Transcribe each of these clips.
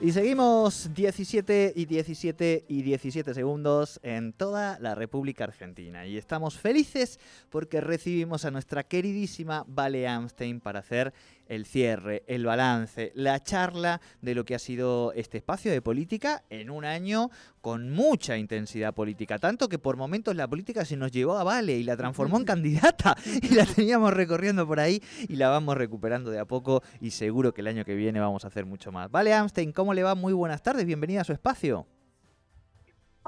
Y seguimos 17 y 17 y 17 segundos en toda la República Argentina. Y estamos felices porque recibimos a nuestra queridísima Vale Amstein para hacer el cierre, el balance, la charla de lo que ha sido este espacio de política en un año con mucha intensidad política. Tanto que por momentos la política se nos llevó a Vale y la transformó en candidata y la teníamos recorriendo por ahí y la vamos recuperando de a poco y seguro que el año que viene vamos a hacer mucho más. Vale Amstein, ¿cómo le va? Muy buenas tardes, bienvenida a su espacio.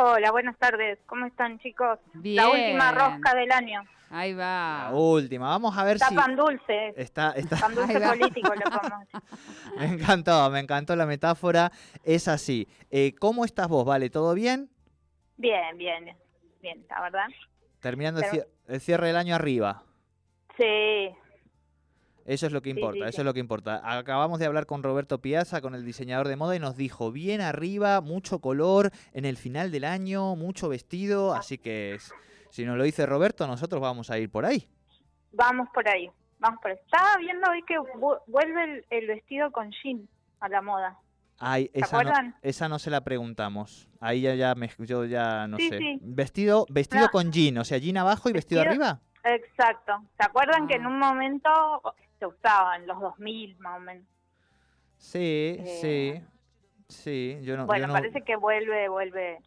Hola, buenas tardes. ¿Cómo están, chicos? La última rosca del año. Ahí va. La última. Vamos a ver está si. Pan dulce. Está, está... Pan dulce político, lo Me encantó, me encantó la metáfora. Es así. Eh, ¿Cómo estás vos, Vale? ¿Todo bien? Bien, bien. Bien, la verdad. Terminando el cierre del año arriba. Sí, eso es lo que importa, eso es lo que importa. Acabamos de hablar con Roberto Piazza, con el diseñador de moda, y nos dijo, bien arriba, mucho color en el final del año, mucho vestido, así que si nos lo dice Roberto, nosotros vamos a ir por ahí. Vamos por ahí, vamos por ahí. Estaba viendo hoy que vuelve el, vestido con jean a la moda. Ay, esa no, esa no se la preguntamos. Ahí ya, ya me, yo ya no sé. Vestido, vestido con jean, o sea, jean abajo y vestido, arriba. Exacto. ¿Se acuerdan que en ah. un momento se usaba en los 2000 más o menos. Sí, sí, sí. Yo no, bueno, parece que vuelve, vuelve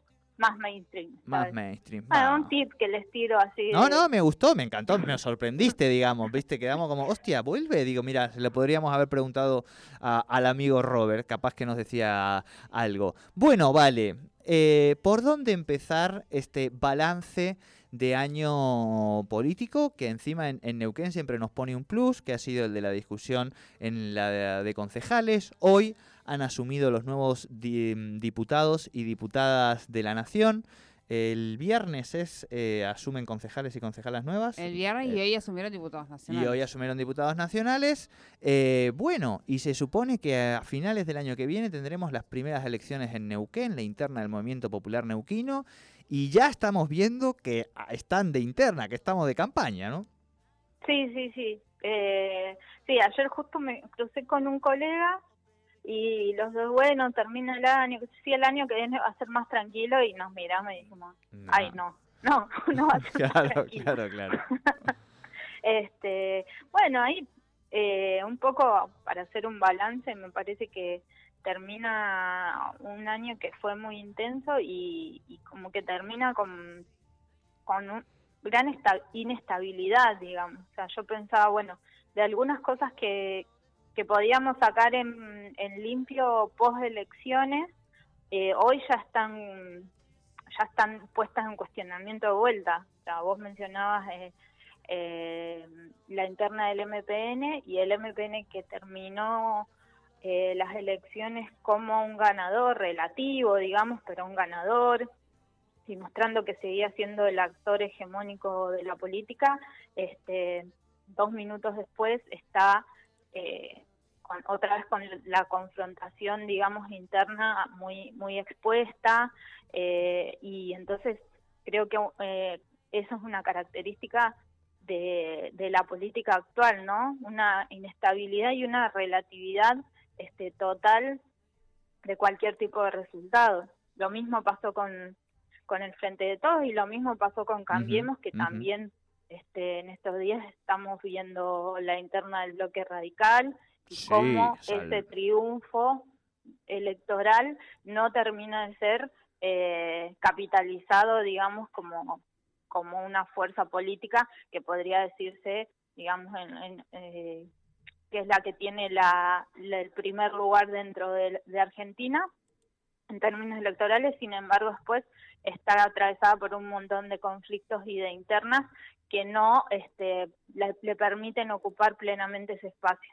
más mainstream. Más mainstream. Un tip que les tiro así. No, no, me gustó, me encantó, me sorprendiste, digamos, viste, quedamos como, hostia, vuelve. Digo, mira, le podríamos haber preguntado al amigo Robert, capaz que nos decía algo. Bueno, vale, eh, ¿por dónde empezar este balance? De año político, que encima en, Neuquén siempre nos pone un plus, que ha sido el de la discusión en la de, concejales. Hoy han asumido los nuevos diputados y diputadas de la Nación. El viernes es eh, asumen concejales y concejalas nuevas. El viernes y eh, hoy asumieron diputados nacionales. Y hoy asumieron diputados nacionales. Eh, bueno, y se supone que a finales del año que viene tendremos las primeras elecciones en Neuquén, la interna del Movimiento Popular Neuquino, y ya estamos viendo que ah, están de interna, que estamos de campaña, ¿no? Sí, sí, sí. Eh, sí, ayer justo me crucé con un colega y los dos, bueno, termina el año, sí, el año que viene va a ser más tranquilo y nos miramos y dijimos, ay, no, no, no va a ser Claro, claro, claro. este, bueno, ahí eh, un poco para hacer un balance, me parece que termina un año que fue muy intenso y, como que termina con, con gran inestabilidad, digamos. O sea, yo pensaba, bueno, de algunas cosas que, que podíamos sacar en, en limpio post elecciones, eh, hoy ya están ya están puestas en cuestionamiento de vuelta. O sea, vos mencionabas eh, eh, la interna del MPN y el MPN que terminó eh, las elecciones como un ganador relativo, digamos, pero un ganador, y mostrando que seguía siendo el actor hegemónico de la política, este, dos minutos después está eh, otra vez con la confrontación, digamos, interna muy, muy expuesta, eh, y entonces creo que eso es una característica de, de la política actual, ¿no? Una inestabilidad y una relatividad este, total de cualquier tipo de resultado. Lo mismo pasó con, con el Frente de Todos y lo mismo pasó con Cambiemos, que también este, en estos días estamos viendo la interna del bloque radical y cómo ese triunfo electoral no termina de ser eh, capitalizado, digamos, como, como una fuerza política que podría decirse, digamos, en, eh, que es la que tiene la, el primer lugar dentro de, Argentina en términos electorales, sin embargo después está atravesada por un montón de conflictos y de internas que no este, le, permiten ocupar plenamente ese espacio.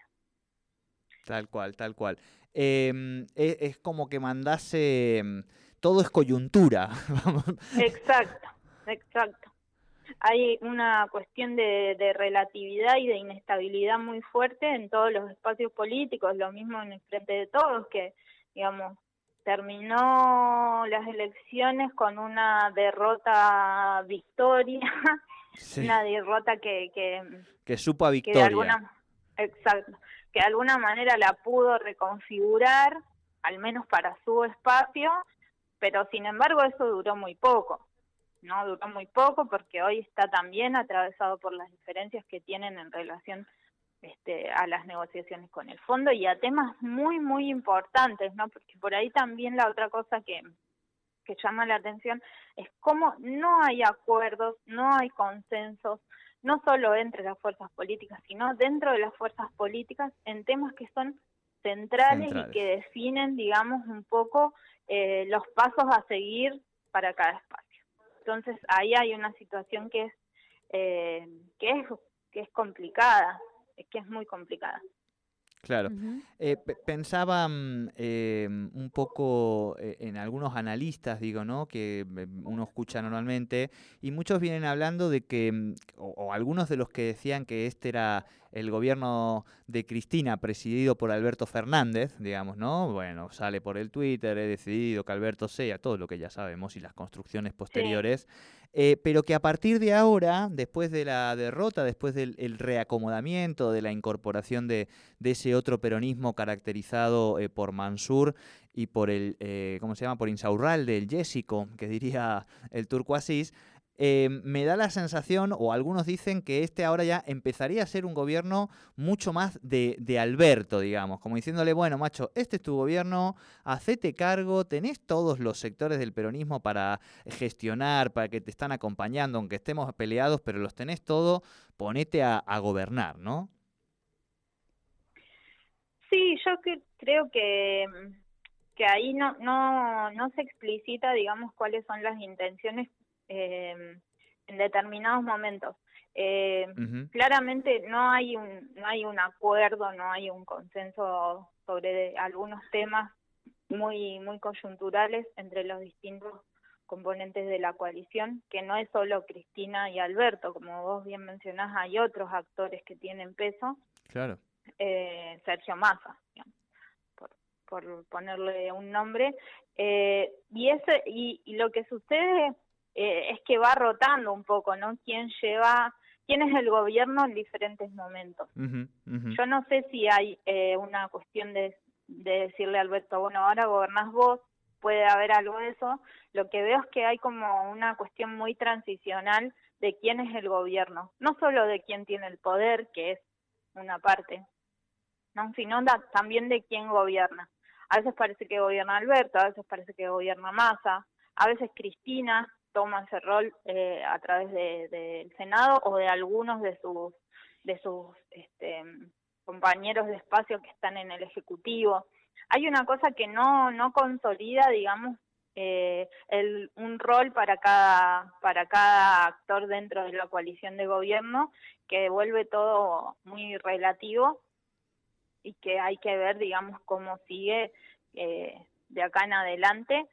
Tal cual, tal cual. Es, es, como que mandase, em, todo es coyuntura. exacto, exacto hay una cuestión de, relatividad y de inestabilidad muy fuerte en todos los espacios políticos, lo mismo en el frente de todos, que, digamos, terminó las elecciones con una derrota victoria, una derrota que, que... Que supo a victoria. alguna, exacto, que de alguna manera la pudo reconfigurar, al menos para su espacio, pero sin embargo eso duró muy poco. No duró muy poco porque hoy está también atravesado por las diferencias que tienen en relación este, a las negociaciones con el fondo y a temas muy, muy importantes, ¿no? Porque por ahí también la otra cosa que, que llama la atención es cómo no hay acuerdos, no hay consensos, no solo entre las fuerzas políticas, sino dentro de las fuerzas políticas en temas que son centrales, y que definen, digamos, un poco eh, los pasos a seguir para cada espacio. Entonces ahí hay una situación que es eh, que es que es complicada, que es muy complicada. Claro. Eh, pensaba mm, em, un poco eh, en algunos analistas, digo, ¿no? Que em, uno escucha normalmente, y muchos vienen hablando de que, mm, o, algunos de los que decían que este era el gobierno de Cristina presidido por Alberto Fernández, digamos, ¿no? Bueno, sale por el Twitter, he decidido que Alberto sea, todo lo que ya sabemos y las construcciones posteriores. Eh, pero que a partir de ahora, después de la derrota, después del reacomodamiento, de la incorporación de, ese otro peronismo caracterizado eh, por Mansur y por el, eh, ¿cómo se llama? Por Insaurralde, del Jessico, que diría el turco Asís, Em, me da la sensación, o algunos dicen que este ahora ya empezaría a ser un gobierno mucho más de, Alberto, digamos, como diciéndole, bueno, macho, este es tu gobierno, hacete cargo, tenés todos los sectores del peronismo para gestionar, para que te están acompañando, aunque estemos peleados, pero los tenés todo, ponete a, gobernar, ¿no? Sí, yo creo que que ahí no, no, no se explicita, digamos, cuáles son las intenciones eh, en determinados momentos. Eh, claramente no hay un no hay un acuerdo, no hay un consenso sobre algunos temas muy muy coyunturales entre los distintos componentes de la coalición, que no es solo Cristina y Alberto, como vos bien mencionás, hay otros actores que tienen peso. Claro. Eh, Sergio Massa, por, por ponerle un nombre. Eh, y, ese, y, y lo que sucede eh, es que va rotando un poco, ¿no? ¿Quién lleva, quién es el gobierno en diferentes momentos? Yo no sé si hay eh, una cuestión de, de decirle a Alberto, bueno, ahora gobernás vos, puede haber algo de eso. Lo que veo es que hay como una cuestión muy transicional de quién es el gobierno, no solo de quién tiene el poder, que es una parte, ¿no? sino también de quién gobierna. A veces parece que gobierna Alberto, a veces parece que gobierna Massa, a veces Cristina, toma ese rol eh, a través del Senado o de algunos de sus de sus este, compañeros de espacio que están en el Ejecutivo. Hay una cosa que no no consolida, digamos, eh, el, un rol para cada para cada actor dentro de la coalición de gobierno que vuelve todo muy relativo y que hay que ver, digamos, cómo sigue eh, de acá en adelante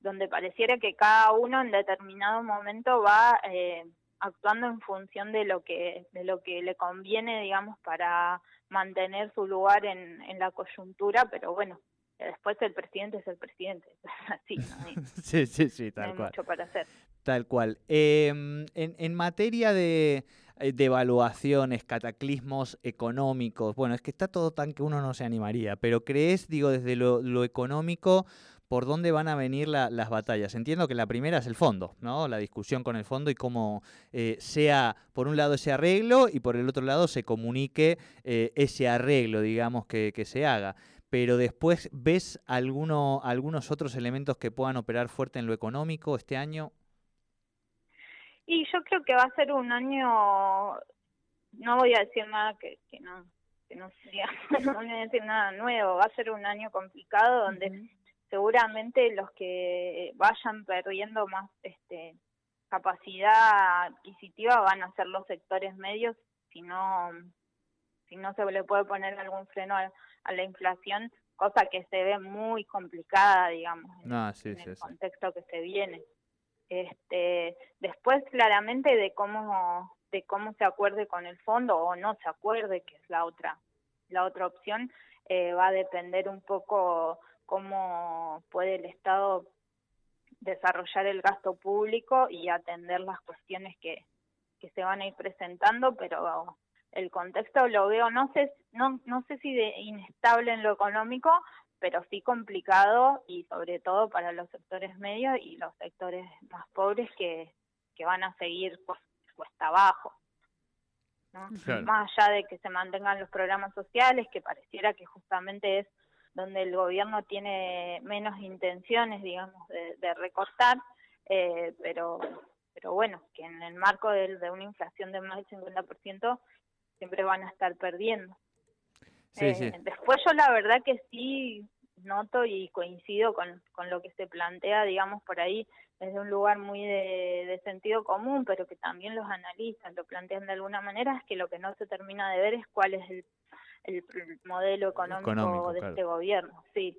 donde pareciera que cada uno en determinado momento va eh, actuando en función de lo que de lo que le conviene digamos para mantener su lugar en, en la coyuntura pero bueno después el presidente es el presidente así sí sí sí tal cual. mucho para hacer. Tal cual. Em, en, en materia de eh, de evaluaciones, cataclismos económicos. Bueno, es que está todo tan que uno no se animaría, pero crees, digo, desde lo, lo económico, por dónde van a venir las batallas. Entiendo que la primera es el fondo, ¿no? La discusión con el fondo y cómo eh, sea, por un lado, ese arreglo y por el otro lado se comunique eh, ese arreglo, digamos, que, se haga. Pero después, ¿ves alguno, algunos otros elementos que puedan operar fuerte en lo económico este año? Y yo creo que va a ser un año, no voy a decir nada que, no que no sea, no voy a decir nada nuevo, va a ser un año complicado donde seguramente los que vayan perdiendo más este, capacidad adquisitiva van a ser los sectores medios si no si no se le puede poner algún freno a, la inflación cosa que se ve muy complicada digamos en, ah, el contexto que se viene. Este después claramente de cómo de cómo se acuerde con el fondo o no se acuerde que es la otra la otra opción eh, va a depender un poco cómo puede el Estado desarrollar el gasto público y atender las cuestiones que, que se van a ir presentando, pero el contexto lo veo, no sé, no, no sé si de inestable en lo económico, pero sí complicado y sobre todo para los sectores medios y los sectores más pobres que, que van a seguir cuesta abajo. ¿no? Más allá de que se mantengan los programas sociales, que pareciera que justamente es donde el gobierno tiene menos intenciones, digamos, de, recortar, eh, pero pero bueno, que en el marco de, de una inflación de más del 50% siempre van a estar perdiendo. Eh, después yo la verdad que sí noto y coincido con, con lo que se plantea, digamos, por ahí desde un lugar muy de, sentido común, pero que también los analistas lo plantean de alguna manera, es que lo que no se termina de ver es cuál es el, el modelo económico, de este gobierno, sí.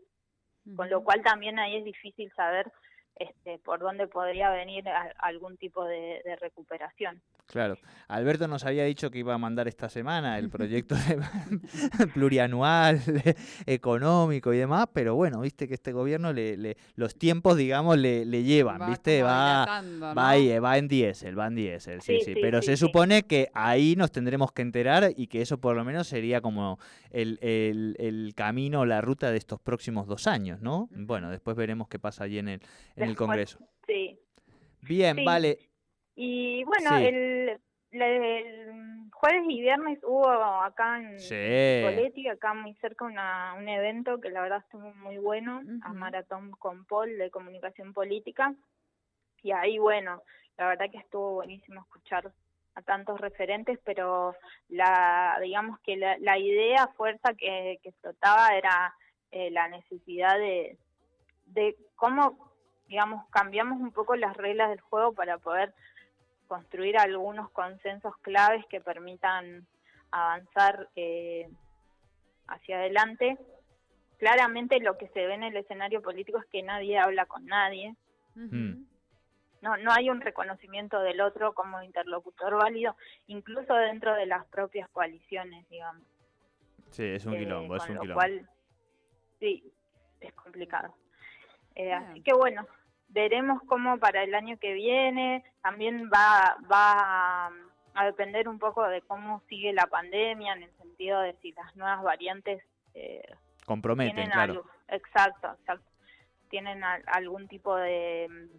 Con lo cual también ahí es difícil saber este, por dónde podría venir algún tipo de, recuperación. Claro. Alberto nos había dicho que iba a mandar esta semana el proyecto plurianual, económico y demás, pero bueno, viste que este gobierno, le, los tiempos, digamos, le, llevan, viste, va, va, ahí, va en diésel, va en diésel, sí, sí, pero se supone que ahí nos tendremos que enterar y que eso por lo menos sería como el, el, el camino, la ruta de estos próximos dos años, ¿no? Bueno, después veremos qué pasa allí en el, en el Congreso. Sí. Bien, vale. Y bueno, el, jueves y viernes hubo acá en sí. acá muy cerca, una, un evento que la verdad estuvo muy bueno, a Maratón con Paul de Comunicación Política. Y ahí, bueno, la verdad que estuvo buenísimo escuchar a tantos referentes, pero la digamos que la, la idea fuerza que, que explotaba era eh, la necesidad de, de cómo digamos, cambiamos un poco las reglas del juego para poder construir algunos consensos claves que permitan avanzar eh, hacia adelante. Claramente lo que se ve en el escenario político es que nadie habla con nadie. Mm. No, no hay un reconocimiento del otro como interlocutor válido, incluso dentro de las propias coaliciones, digamos. Sí, es un eh, quilombo, es un lo Cual, sí, es complicado. Eh, así que bueno, veremos cómo para el año que viene. También va va a depender un poco de cómo sigue la pandemia en el sentido de si las nuevas variantes eh, comprometen claro. exacto exacto. Tienen algún tipo de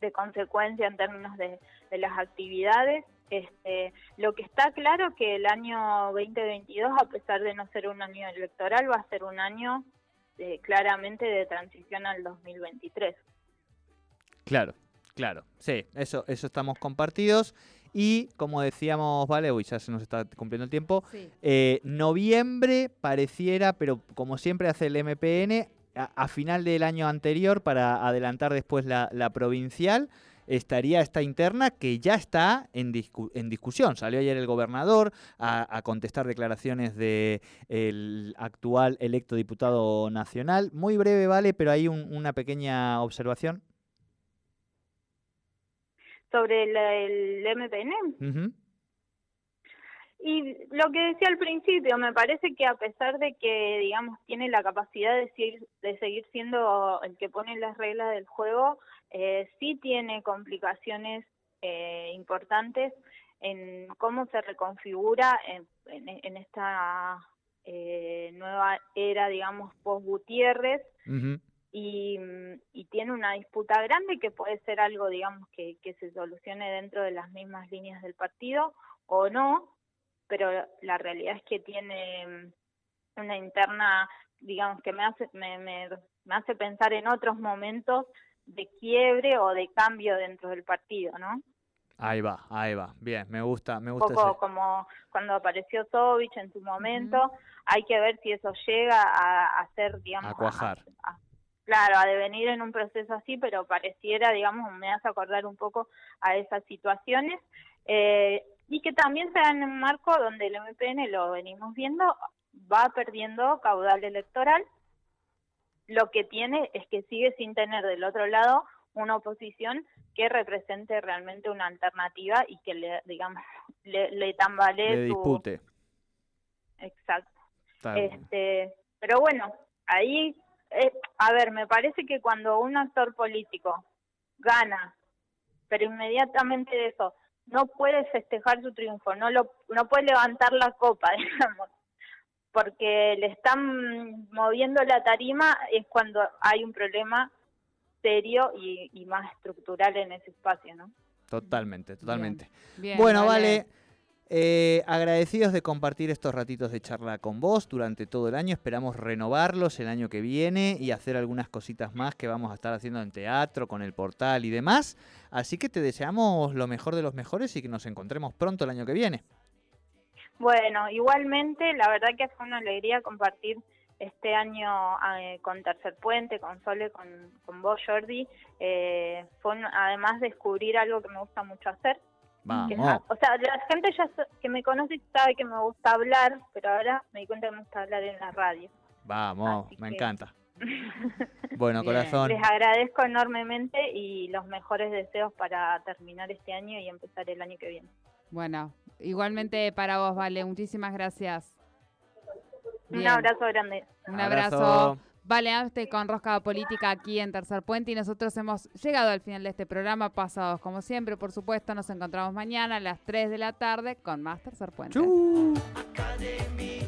de consecuencia en términos de, de las actividades. Este, lo que está claro que el año 2022 a pesar de no ser un año electoral va a ser un año eh, claramente de transición al 2023 Claro, claro. Sí, eso, eso estamos compartidos. Y como decíamos, vale, uy, ya se nos está cumpliendo el tiempo. Eh, noviembre pareciera, pero como siempre hace el MPN, a, final del año anterior, para adelantar después la, provincial, estaría esta interna que ya está en, en discusión. Salió ayer el gobernador a, contestar declaraciones del el actual electo diputado nacional. Muy breve, vale, pero hay una pequeña observación sobre el, MPN. Y lo que decía al principio, me parece que a pesar de que, digamos, tiene la capacidad de seguir, de seguir siendo el que pone las reglas del juego, eh, sí tiene complicaciones eh, importantes en cómo se reconfigura en, en, esta eh, nueva era, digamos, post-Gutiérrez, y, y, tiene una disputa grande que puede ser algo, digamos, que, que se solucione dentro de las mismas líneas del partido o no, pero la realidad es que tiene una interna, digamos, que me hace, me, me, me hace pensar en otros momentos de quiebre o de cambio dentro del partido, ¿no? Ahí va, ahí va. Bien, me gusta, me gusta. Un poco como cuando apareció Sovich en su momento, hay que ver si eso llega a, a ser, digamos, a cuajar. Claro, a devenir en un proceso así, pero pareciera, digamos, me hace acordar un poco a esas situaciones. Eh, y que también se da en un marco donde el MPN, lo venimos viendo, va perdiendo caudal electoral. Lo que tiene es que sigue sin tener del otro lado una oposición que represente realmente una alternativa y que le, digamos, le, le tambalee le dispute. Exacto. Este, pero bueno, ahí eh, a ver, me parece que cuando un actor político gana, pero inmediatamente de eso no puede festejar su triunfo, no lo no puede levantar la copa, digamos, porque le están moviendo la tarima es cuando hay un problema serio y, y más estructural en ese espacio, ¿no? Totalmente, totalmente. Bien, bueno, vale. Eh, agradecidos de compartir estos ratitos de charla con vos durante todo el año. Esperamos renovarlos el año que viene y hacer algunas cositas más que vamos a estar haciendo en teatro, con el portal y demás. Así que te deseamos lo mejor de los mejores y que nos encontremos pronto el año que viene. Bueno, igualmente, la verdad que fue una alegría compartir este año eh, con Tercer Puente, con Sole, con, con vos, Jordi. Eh, fue además descubrir algo que me gusta mucho hacer. Que- Vamos. o sea, la gente ya que me conoce sabe que me gusta hablar, pero ahora me di cuenta que me gusta hablar en la radio. Vamos, Así me que- encanta. Bueno, Bien. corazón. Les agradezco enormemente y los mejores deseos para terminar este año y empezar el año que viene. Bueno, igualmente para vos, Vale. Muchísimas gracias. Un abrazo grande. Un abrazo. Vale, Amste con Rosca Política aquí en Tercer Puente y nosotros hemos llegado al final de este programa, pasados como siempre, por supuesto, nos encontramos mañana a las 3 de la tarde con más Tercer Puente. Academy